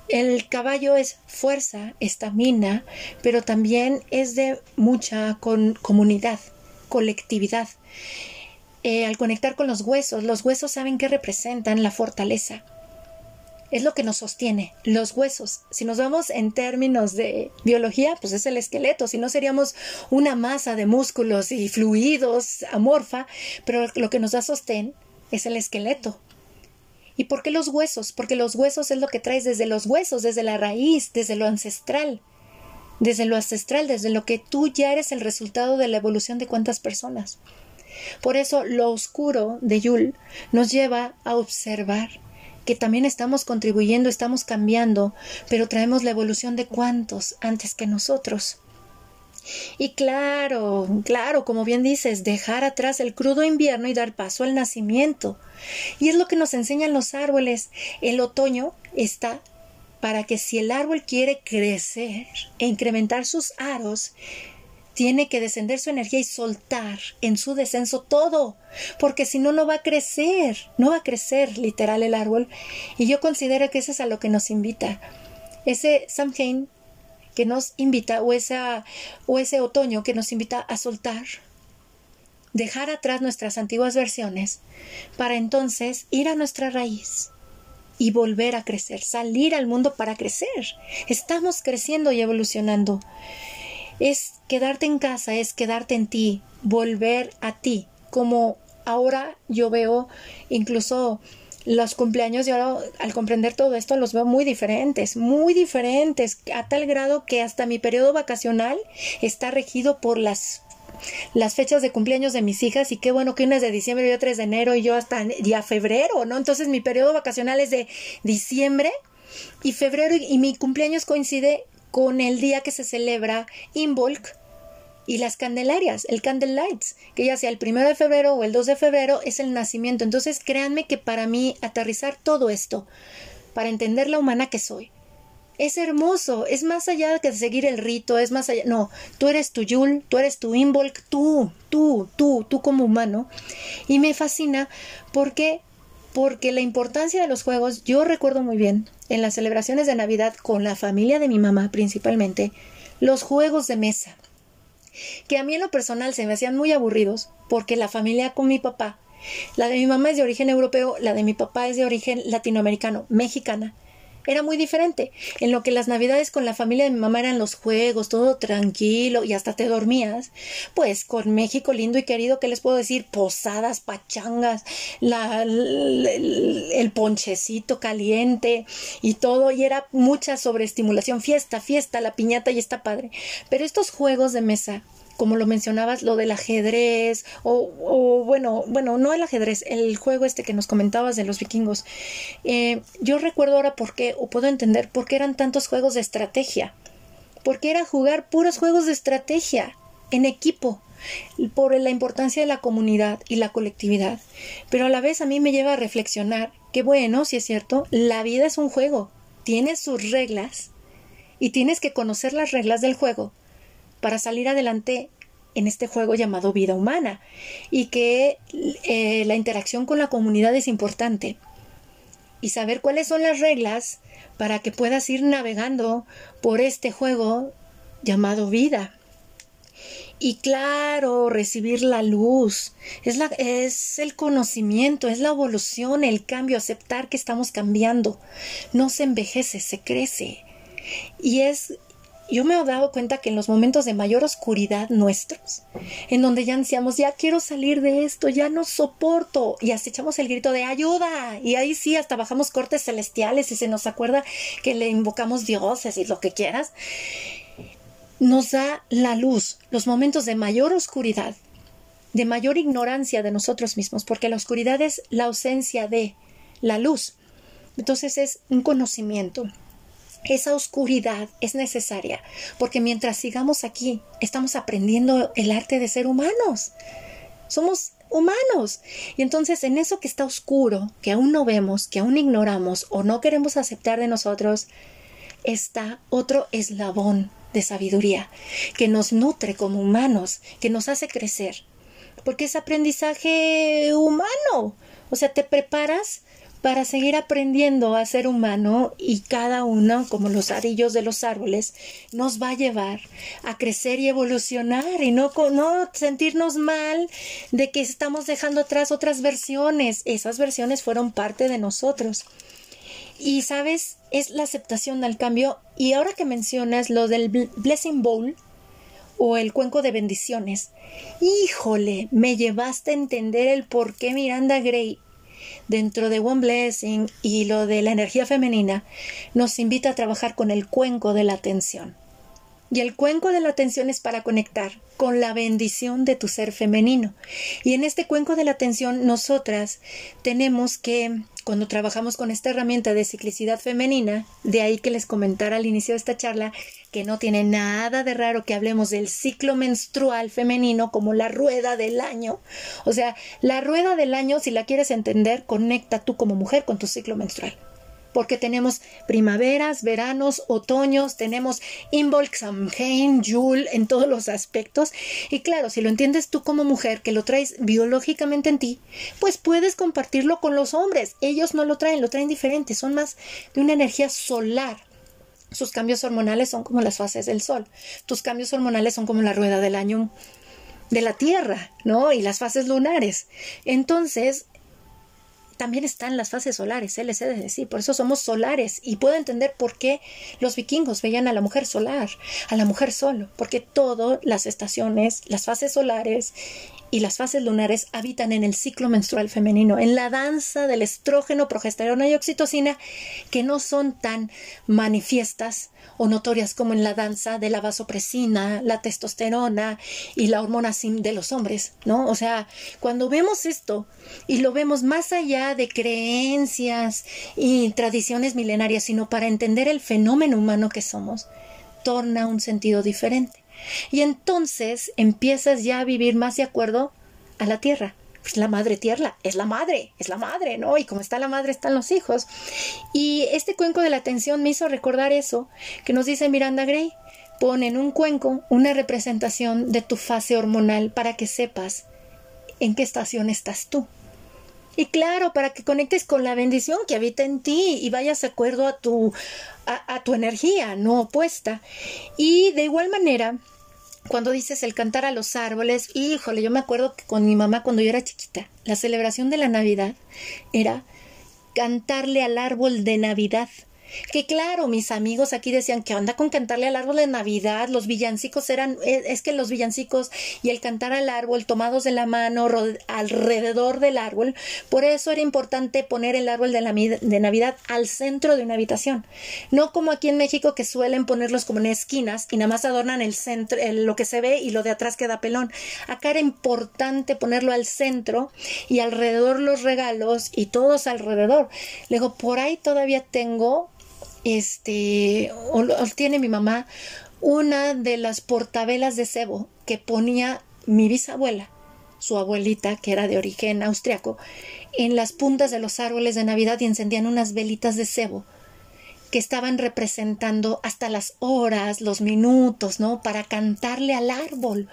El caballo es fuerza, estamina, pero también es de mucha comunidad, colectividad. Eh, al conectar con los huesos, los huesos saben qué representan la fortaleza, es lo que nos sostiene, los huesos. Si nos vamos en términos de biología, pues es el esqueleto, si no seríamos una masa de músculos y fluidos amorfa, pero lo que nos da sostén es el esqueleto. ¿Y por qué los huesos? Porque los huesos es lo que traes desde los huesos, desde la raíz, desde lo ancestral, desde lo ancestral, desde lo que tú ya eres el resultado de la evolución de cuántas personas. Por eso lo oscuro de Yul nos lleva a observar que también estamos contribuyendo, estamos cambiando, pero traemos la evolución de cuántos antes que nosotros. Y claro, claro, como bien dices, dejar atrás el crudo invierno y dar paso al nacimiento. Y es lo que nos enseñan los árboles. El otoño está para que si el árbol quiere crecer e incrementar sus aros, tiene que descender su energía y soltar en su descenso todo, porque si no, no va a crecer, no va a crecer literal el árbol. Y yo considero que eso es a lo que nos invita. Ese Samhain que nos invita, o, esa, o ese otoño que nos invita a soltar, dejar atrás nuestras antiguas versiones, para entonces ir a nuestra raíz y volver a crecer, salir al mundo para crecer. Estamos creciendo y evolucionando. Es quedarte en casa, es quedarte en ti, volver a ti, como ahora yo veo incluso los cumpleaños y ahora al comprender todo esto los veo muy diferentes, muy diferentes, a tal grado que hasta mi periodo vacacional está regido por las las fechas de cumpleaños de mis hijas y qué bueno que una es de diciembre y otra es de enero y yo hasta ya febrero, ¿no? Entonces mi periodo vacacional es de diciembre y febrero y mi cumpleaños coincide con el día que se celebra Involk y las candelarias, el candle lights, que ya sea el primero de febrero o el 2 de febrero es el nacimiento. Entonces créanme que para mí aterrizar todo esto, para entender la humana que soy, es hermoso, es más allá de seguir el rito, es más allá, no, tú eres tu Yul, tú eres tu Involk, tú, tú, tú, tú como humano. Y me fascina porque porque la importancia de los juegos, yo recuerdo muy bien, en las celebraciones de Navidad con la familia de mi mamá principalmente, los juegos de mesa que a mí en lo personal se me hacían muy aburridos porque la familia con mi papá, la de mi mamá es de origen europeo, la de mi papá es de origen latinoamericano, mexicana, era muy diferente. En lo que las navidades con la familia de mi mamá eran los juegos, todo tranquilo y hasta te dormías, pues con México lindo y querido, ¿qué les puedo decir? Posadas, pachangas, la, el ponchecito caliente y todo, y era mucha sobreestimulación, fiesta, fiesta, la piñata y está padre. Pero estos juegos de mesa como lo mencionabas, lo del ajedrez, o, bueno, bueno, no el ajedrez, el juego este que nos comentabas de los vikingos. Eh, yo recuerdo ahora por qué, o puedo entender por qué eran tantos juegos de estrategia. Porque era jugar puros juegos de estrategia en equipo, por la importancia de la comunidad y la colectividad. Pero a la vez a mí me lleva a reflexionar que bueno, si es cierto, la vida es un juego, tiene sus reglas y tienes que conocer las reglas del juego para salir adelante en este juego llamado vida humana y que eh, la interacción con la comunidad es importante y saber cuáles son las reglas para que puedas ir navegando por este juego llamado vida. Y claro, recibir la luz es, la, es el conocimiento, es la evolución, el cambio, aceptar que estamos cambiando. No se envejece, se crece. Y es yo me he dado cuenta que en los momentos de mayor oscuridad nuestros, en donde ya ansiamos, ya quiero salir de esto, ya no soporto, y hasta echamos el grito de ayuda, y ahí sí, hasta bajamos cortes celestiales y se nos acuerda que le invocamos dioses y lo que quieras, nos da la luz, los momentos de mayor oscuridad, de mayor ignorancia de nosotros mismos, porque la oscuridad es la ausencia de la luz. Entonces es un conocimiento, esa oscuridad es necesaria porque mientras sigamos aquí estamos aprendiendo el arte de ser humanos. Somos humanos. Y entonces en eso que está oscuro, que aún no vemos, que aún ignoramos o no queremos aceptar de nosotros, está otro eslabón de sabiduría que nos nutre como humanos, que nos hace crecer. Porque es aprendizaje humano. O sea, te preparas para seguir aprendiendo a ser humano y cada uno, como los arillos de los árboles, nos va a llevar a crecer y evolucionar y no, no sentirnos mal de que estamos dejando atrás otras versiones. Esas versiones fueron parte de nosotros. Y sabes, es la aceptación al cambio. Y ahora que mencionas lo del Blessing Bowl, o el cuenco de bendiciones. Híjole, me llevaste a entender el por qué Miranda Gray dentro de One Blessing y lo de la energía femenina, nos invita a trabajar con el cuenco de la atención. Y el cuenco de la atención es para conectar con la bendición de tu ser femenino. Y en este cuenco de la atención nosotras tenemos que, cuando trabajamos con esta herramienta de ciclicidad femenina, de ahí que les comentara al inicio de esta charla, que no tiene nada de raro que hablemos del ciclo menstrual femenino como la rueda del año. O sea, la rueda del año, si la quieres entender, conecta tú como mujer con tu ciclo menstrual porque tenemos primaveras, veranos, otoños, tenemos Involxamhain, Yule en todos los aspectos. Y claro, si lo entiendes tú como mujer, que lo traes biológicamente en ti, pues puedes compartirlo con los hombres. Ellos no lo traen, lo traen diferente, son más de una energía solar. Sus cambios hormonales son como las fases del sol. Tus cambios hormonales son como la rueda del año de la Tierra, ¿no? Y las fases lunares. Entonces, también están las fases solares, él he de decir, por eso somos solares y puedo entender por qué los vikingos veían a la mujer solar, a la mujer solo, porque todas las estaciones, las fases solares y las fases lunares habitan en el ciclo menstrual femenino, en la danza del estrógeno, progesterona y oxitocina, que no son tan manifiestas o notorias como en la danza de la vasopresina, la testosterona y la hormona SIM de los hombres, ¿no? O sea, cuando vemos esto y lo vemos más allá de creencias y tradiciones milenarias, sino para entender el fenómeno humano que somos, torna un sentido diferente. Y entonces empiezas ya a vivir más de acuerdo a la tierra. Pues la madre tierra es la madre, es la madre, ¿no? Y como está la madre, están los hijos. Y este cuenco de la atención me hizo recordar eso que nos dice Miranda Gray. Pon en un cuenco una representación de tu fase hormonal para que sepas en qué estación estás tú. Y claro, para que conectes con la bendición que habita en ti y vayas de acuerdo a tu, a tu energía, no opuesta. Y de igual manera, cuando dices el cantar a los árboles, híjole, yo me acuerdo que con mi mamá cuando yo era chiquita, la celebración de la Navidad era cantarle al árbol de Navidad que claro, mis amigos aquí decían que anda con cantarle al árbol de Navidad, los villancicos eran, eh, es que los villancicos y el cantar al árbol tomados de la mano alrededor del árbol, por eso era importante poner el árbol de, Navidad al centro de una habitación, no como aquí en México que suelen ponerlos como en esquinas y nada más adornan el centro, lo que se ve y lo de atrás queda pelón. Acá era importante ponerlo al centro y alrededor los regalos y todos alrededor. Luego por ahí todavía tengo este, tiene mi mamá, una de las portavelas de cebo que ponía mi bisabuela, su abuelita, que era de origen austriaco, en las puntas de los árboles de Navidad y encendían unas velitas de cebo que estaban representando hasta las horas, los minutos, ¿no? Para cantarle al árbol.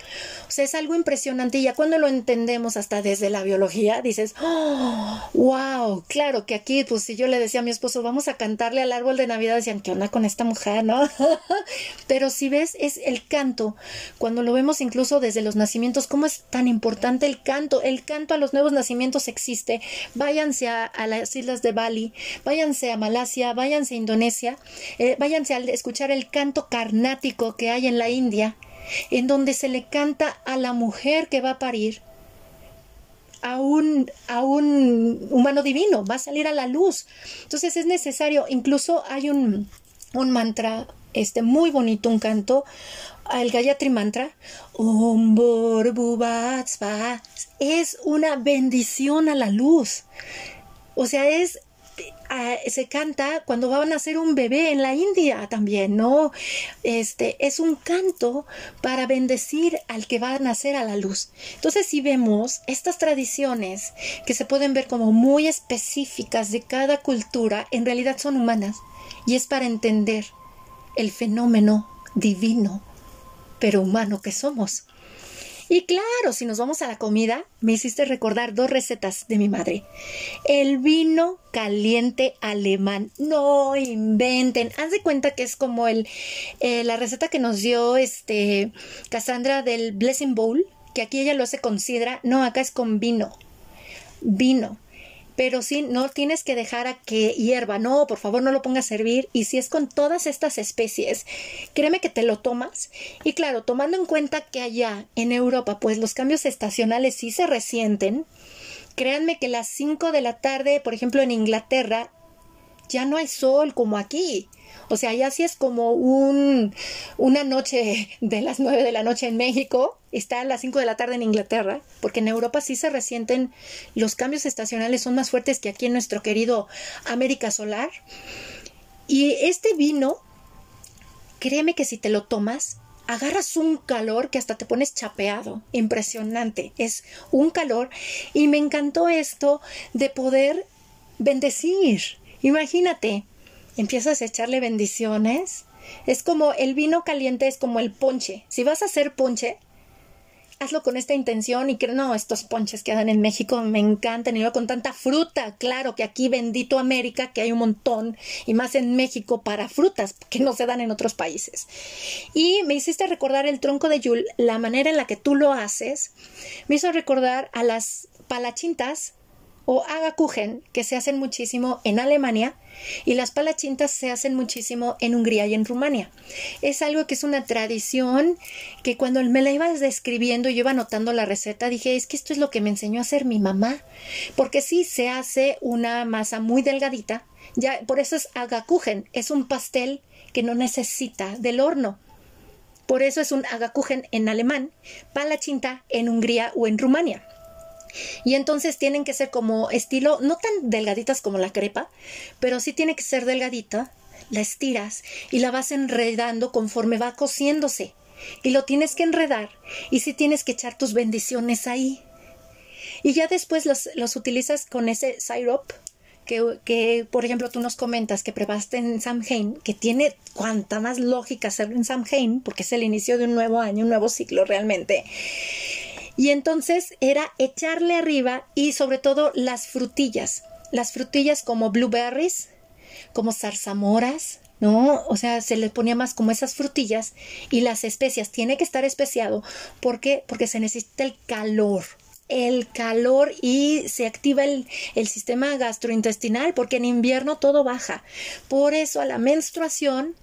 O sea, es algo impresionante y ya cuando lo entendemos hasta desde la biología, dices, oh, wow, claro que aquí, pues si yo le decía a mi esposo, vamos a cantarle al árbol de Navidad, decían, ¿qué onda con esta mujer, no? Pero si ves, es el canto, cuando lo vemos incluso desde los nacimientos, ¿cómo es tan importante el canto? El canto a los nuevos nacimientos existe. Váyanse a, a las islas de Bali, váyanse a Malasia, váyanse a Indonesia, eh, váyanse a escuchar el canto carnático que hay en la India, en donde se le canta a la mujer que va a parir, a un, a un humano divino, va a salir a la luz. Entonces es necesario, incluso hay un, un mantra este, muy bonito, un canto, el Gayatri Mantra, es una bendición a la luz. O sea, es se canta cuando va a nacer un bebé en la India también, ¿no? Este es un canto para bendecir al que va a nacer a la luz. Entonces, si vemos estas tradiciones que se pueden ver como muy específicas de cada cultura, en realidad son humanas y es para entender el fenómeno divino, pero humano que somos. Y claro, si nos vamos a la comida, me hiciste recordar dos recetas de mi madre. El vino caliente alemán. No inventen. Haz de cuenta que es como el, eh, la receta que nos dio este Cassandra del Blessing Bowl, que aquí ella lo hace con sidra. No, acá es con vino. Vino pero sí, no tienes que dejar a que hierva, no, por favor no lo pongas a servir y si es con todas estas especies, créeme que te lo tomas. Y claro, tomando en cuenta que allá en Europa pues los cambios estacionales sí se resienten, créanme que las 5 de la tarde, por ejemplo en Inglaterra, ya no hay sol como aquí. O sea, ya sí es como un, una noche de las nueve de la noche en México, está a las cinco de la tarde en Inglaterra, porque en Europa sí se resienten, los cambios estacionales son más fuertes que aquí en nuestro querido América Solar. Y este vino, créeme que si te lo tomas, agarras un calor que hasta te pones chapeado, impresionante, es un calor y me encantó esto de poder bendecir. Imagínate, empiezas a echarle bendiciones. Es como el vino caliente, es como el ponche. Si vas a hacer ponche, hazlo con esta intención y que no, estos ponches que dan en México me encantan y luego con tanta fruta, claro que aquí bendito América que hay un montón y más en México para frutas que no se dan en otros países. Y me hiciste recordar el tronco de Yul, la manera en la que tú lo haces, me hizo recordar a las palachintas o agakuchen que se hacen muchísimo en Alemania y las palachintas se hacen muchísimo en Hungría y en Rumania. Es algo que es una tradición que cuando me la ibas describiendo yo iba anotando la receta dije es que esto es lo que me enseñó a hacer mi mamá porque sí se hace una masa muy delgadita ya por eso es agakuchen es un pastel que no necesita del horno por eso es un agakuchen en alemán, palachinta en Hungría o en Rumania. Y entonces tienen que ser como estilo, no tan delgaditas como la crepa, pero sí tiene que ser delgadita, la estiras y la vas enredando conforme va cociéndose. Y lo tienes que enredar y sí tienes que echar tus bendiciones ahí. Y ya después los, los utilizas con ese syrup que, que, por ejemplo, tú nos comentas que probaste en Samhain, que tiene cuanta más lógica hacerlo en Samhain, porque es el inicio de un nuevo año, un nuevo ciclo realmente. Y entonces era echarle arriba y sobre todo las frutillas, las frutillas como blueberries, como zarzamoras, ¿no? O sea, se le ponía más como esas frutillas y las especias. Tiene que estar especiado. ¿Por qué? Porque se necesita el calor. El calor y se activa el, el sistema gastrointestinal porque en invierno todo baja. Por eso a la menstruación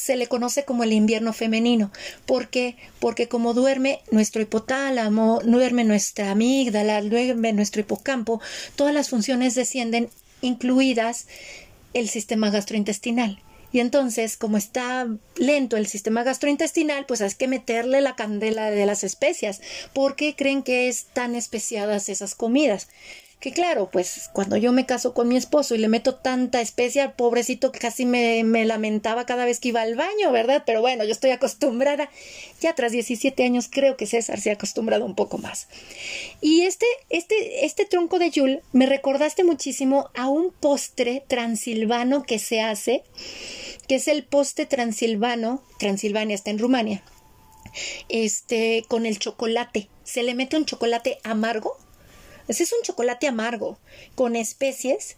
se le conoce como el invierno femenino. ¿Por qué? Porque como duerme nuestro hipotálamo, duerme nuestra amígdala, duerme nuestro hipocampo, todas las funciones descienden, incluidas el sistema gastrointestinal. Y entonces, como está lento el sistema gastrointestinal, pues hay que meterle la candela de las especias, porque creen que es tan especiadas esas comidas que claro, pues cuando yo me caso con mi esposo y le meto tanta especia, pobrecito que casi me, me, lamentaba cada vez que iba al baño, ¿verdad? Pero bueno, yo estoy acostumbrada. Ya tras 17 años creo que César se ha acostumbrado un poco más. Y este, este, este tronco de yul me recordaste muchísimo a un postre transilvano que se hace, que es el postre transilvano, Transilvania está en Rumania, este, con el chocolate. Se le mete un chocolate amargo ese es un chocolate amargo, con especies.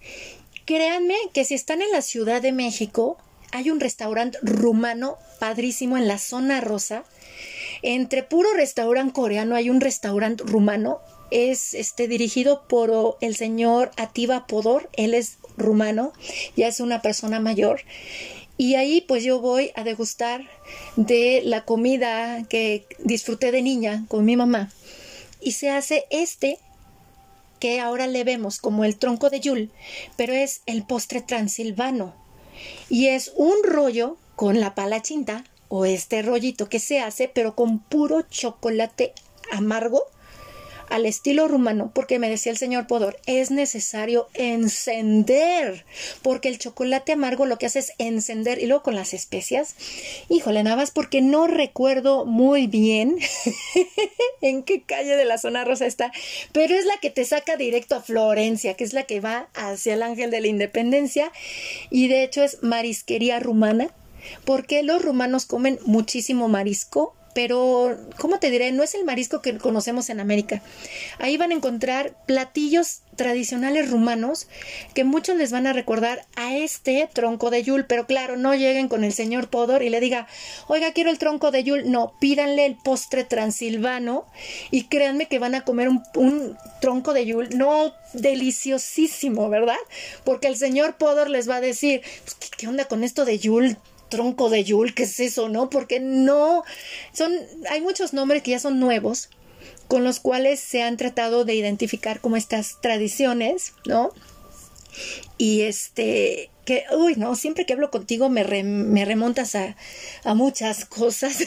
Créanme que si están en la Ciudad de México, hay un restaurante rumano padrísimo en la zona rosa. Entre puro restaurante coreano hay un restaurante rumano. Es este dirigido por el señor Ativa Podor. Él es rumano, ya es una persona mayor. Y ahí pues yo voy a degustar de la comida que disfruté de niña con mi mamá. Y se hace este que ahora le vemos como el tronco de Yul, pero es el postre transilvano. Y es un rollo con la palachinta o este rollito que se hace, pero con puro chocolate amargo al estilo rumano, porque me decía el señor Podor, es necesario encender, porque el chocolate amargo lo que hace es encender y luego con las especias, híjole, nada más porque no recuerdo muy bien en qué calle de la zona rosa está, pero es la que te saca directo a Florencia, que es la que va hacia el Ángel de la Independencia y de hecho es marisquería rumana porque los rumanos comen muchísimo marisco pero, ¿cómo te diré? No es el marisco que conocemos en América. Ahí van a encontrar platillos tradicionales rumanos que muchos les van a recordar a este tronco de yul, pero claro, no lleguen con el señor Podor y le diga, oiga, quiero el tronco de yul, no, pídanle el postre transilvano y créanme que van a comer un, tronco de yul, no deliciosísimo, ¿verdad? Porque el señor Podor les va a decir, pues, ¿qué, ¿qué onda con esto de yul? Tronco de Yul, ¿qué es eso, no? Porque no, son, hay muchos nombres que ya son nuevos, con los cuales se han tratado de identificar como estas tradiciones, ¿no? Y este, que, uy, no, siempre que hablo contigo me, me remontas a, a muchas cosas.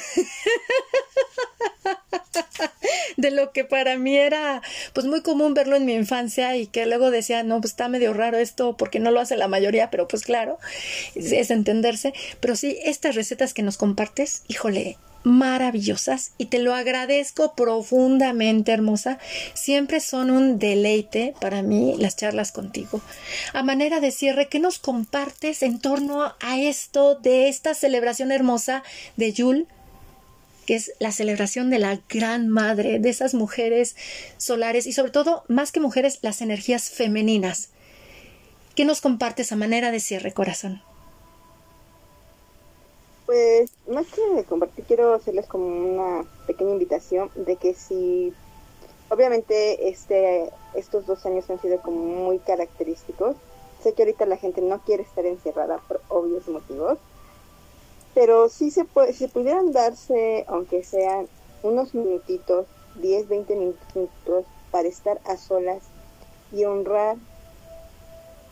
de lo que para mí era pues muy común verlo en mi infancia y que luego decía, no, pues está medio raro esto porque no lo hace la mayoría, pero pues claro, es entenderse. Pero sí, estas recetas que nos compartes, híjole, maravillosas y te lo agradezco profundamente, hermosa. Siempre son un deleite para mí las charlas contigo. A manera de cierre, ¿qué nos compartes en torno a esto de esta celebración hermosa de Yul? que es la celebración de la gran madre, de esas mujeres solares y sobre todo, más que mujeres, las energías femeninas. ¿Qué nos compartes a manera de cierre, corazón? Pues más que compartir, quiero hacerles como una pequeña invitación de que si, obviamente, este, estos dos años han sido como muy característicos. Sé que ahorita la gente no quiere estar encerrada por obvios motivos, pero sí se puede, si pudieran darse, aunque sean unos minutitos, 10, 20 minutos, para estar a solas y honrar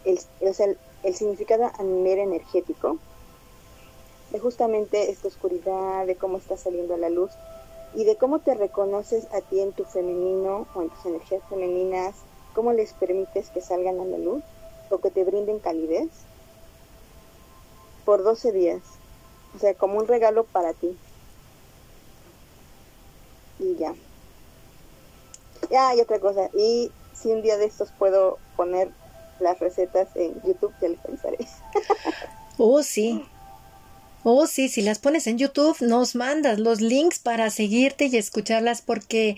el, el, el significado a nivel energético justamente esta oscuridad, de cómo está saliendo a la luz y de cómo te reconoces a ti en tu femenino o en tus energías femeninas, cómo les permites que salgan a la luz o que te brinden calidez por 12 días. O sea, como un regalo para ti. Y ya. Ya, hay otra cosa. Y si un día de estos puedo poner las recetas en YouTube, ya les pensaré. oh, sí. Oh, sí, si las pones en YouTube, nos mandas los links para seguirte y escucharlas porque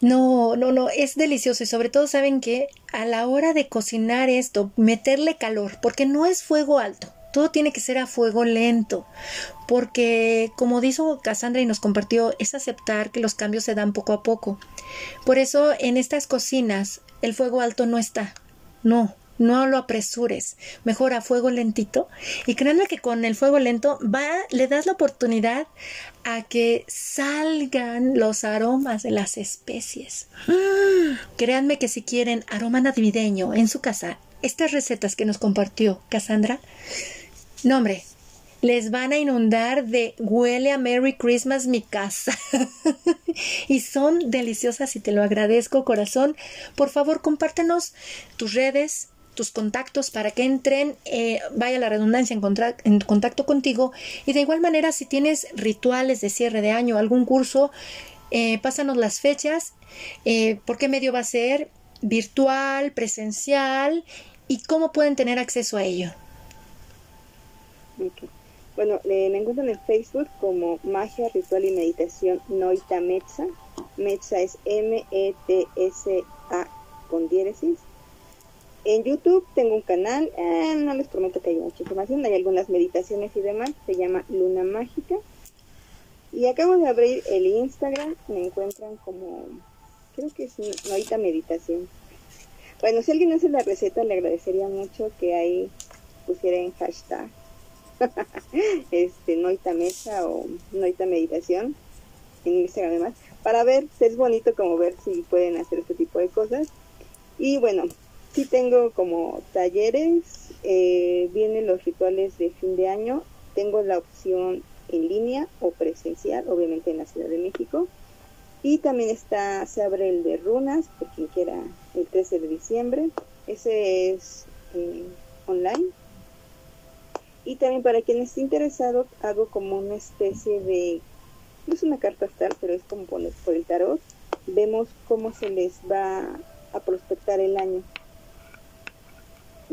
no, no, no, es delicioso. Y sobre todo saben que a la hora de cocinar esto, meterle calor, porque no es fuego alto, todo tiene que ser a fuego lento, porque como dijo Cassandra y nos compartió, es aceptar que los cambios se dan poco a poco. Por eso en estas cocinas el fuego alto no está, no, no lo apresures, mejor a fuego lentito y créanme que con el fuego lento va, le das la oportunidad a que salgan los aromas de las especies. Créanme que si quieren aroma navideño en su casa, estas recetas que nos compartió Cassandra, no hombre, les van a inundar de huele a Merry Christmas mi casa. y son deliciosas y te lo agradezco corazón. Por favor, compártenos tus redes, tus contactos para que entren, eh, vaya la redundancia, en, en, contacto contigo. Y de igual manera, si tienes rituales de cierre de año, algún curso, eh, pásanos las fechas, eh, por qué medio va a ser, virtual, presencial y cómo pueden tener acceso a ello. Bueno, me encuentran en Facebook como Magia, Ritual y Meditación Noita Metza. Metza es M-E-T-S-A con diéresis. En YouTube tengo un canal, eh, no les prometo que haya mucha información, hay algunas meditaciones y demás, se llama Luna Mágica. Y acabo de abrir el Instagram, me encuentran como, creo que es ahorita meditación. Bueno, si alguien hace la receta, le agradecería mucho que ahí pusiera en hashtag este noita mesa o noita meditación en Instagram además para ver, es bonito como ver si pueden hacer este tipo de cosas. Y bueno, Sí tengo como talleres, eh, vienen los rituales de fin de año, tengo la opción en línea o presencial, obviamente en la Ciudad de México. Y también está, se abre el de runas, por quien quiera, el 13 de diciembre. Ese es eh, online. Y también para quien esté interesado, hago como una especie de, no es una carta astral, pero es como por el tarot. Vemos cómo se les va a prospectar el año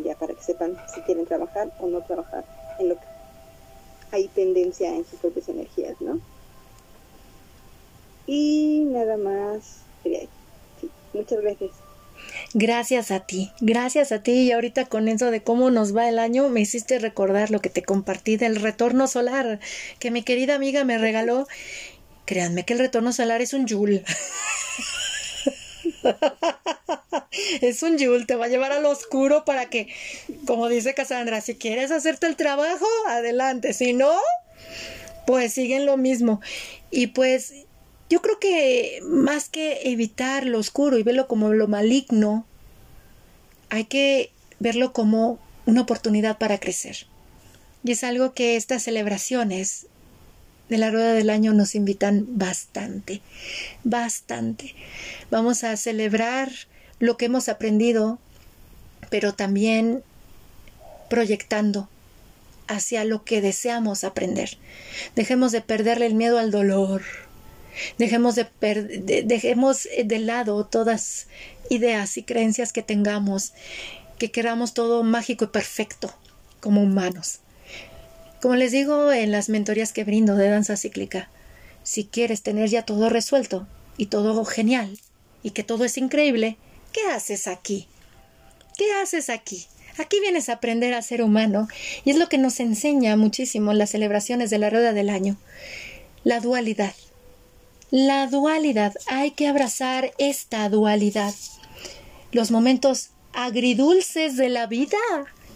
ya para que sepan si quieren trabajar o no trabajar en lo que hay tendencia en sus propias energías, ¿no? Y nada más. muchas gracias. Gracias a ti, gracias a ti. Y ahorita con eso de cómo nos va el año, me hiciste recordar lo que te compartí del retorno solar que mi querida amiga me regaló. Créanme que el retorno solar es un yul. es un Yul, te va a llevar al oscuro para que, como dice Cassandra, si quieres hacerte el trabajo, adelante. Si no, pues siguen lo mismo. Y pues yo creo que más que evitar lo oscuro y verlo como lo maligno, hay que verlo como una oportunidad para crecer. Y es algo que estas celebraciones de la rueda del año nos invitan bastante, bastante. Vamos a celebrar lo que hemos aprendido, pero también proyectando hacia lo que deseamos aprender. Dejemos de perderle el miedo al dolor. Dejemos de, dejemos de lado todas ideas y creencias que tengamos, que queramos todo mágico y perfecto como humanos. Como les digo en las mentorías que brindo de danza cíclica, si quieres tener ya todo resuelto y todo genial y que todo es increíble, ¿qué haces aquí? ¿Qué haces aquí? Aquí vienes a aprender a ser humano y es lo que nos enseña muchísimo las celebraciones de la rueda del año. La dualidad. La dualidad. Hay que abrazar esta dualidad. Los momentos agridulces de la vida.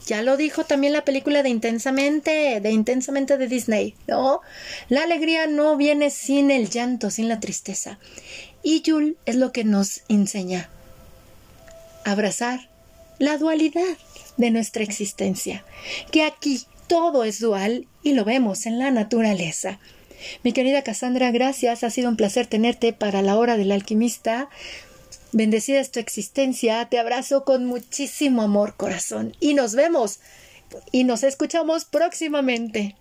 Ya lo dijo también la película de Intensamente, de Intensamente de Disney, ¿no? La alegría no viene sin el llanto, sin la tristeza. Y Yul es lo que nos enseña. Abrazar la dualidad de nuestra existencia, que aquí todo es dual y lo vemos en la naturaleza. Mi querida Cassandra, gracias, ha sido un placer tenerte para la hora del alquimista. Bendecida es tu existencia, te abrazo con muchísimo amor, corazón, y nos vemos y nos escuchamos próximamente.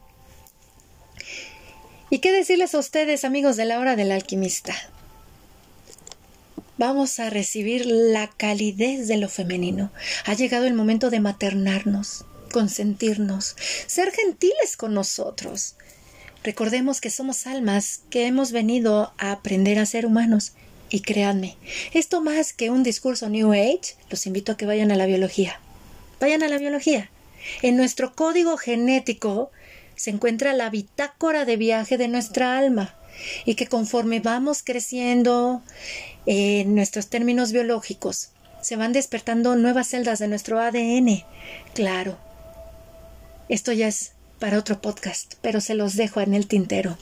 ¿Y qué decirles a ustedes, amigos de la hora del alquimista? Vamos a recibir la calidez de lo femenino. Ha llegado el momento de maternarnos, consentirnos, ser gentiles con nosotros. Recordemos que somos almas que hemos venido a aprender a ser humanos. Y créanme, esto más que un discurso New Age, los invito a que vayan a la biología. Vayan a la biología. En nuestro código genético se encuentra la bitácora de viaje de nuestra alma y que conforme vamos creciendo en nuestros términos biológicos, se van despertando nuevas celdas de nuestro ADN. Claro, esto ya es para otro podcast, pero se los dejo en el tintero.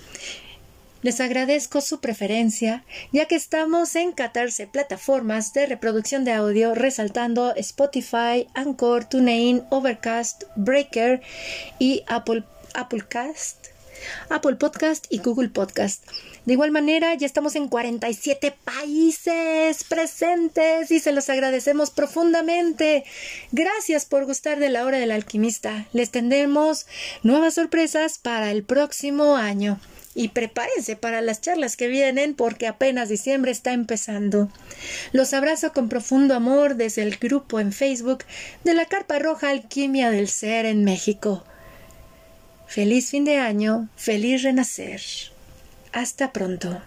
Les agradezco su preferencia, ya que estamos en 14 plataformas de reproducción de audio, resaltando Spotify, Anchor, TuneIn, Overcast, Breaker y Apple, Applecast, Apple Podcast y Google Podcast. De igual manera, ya estamos en 47 países presentes y se los agradecemos profundamente. Gracias por gustar de la hora del alquimista. Les tendremos nuevas sorpresas para el próximo año. Y prepárense para las charlas que vienen porque apenas diciembre está empezando. Los abrazo con profundo amor desde el grupo en Facebook de la Carpa Roja Alquimia del Ser en México. Feliz fin de año, feliz renacer. Hasta pronto.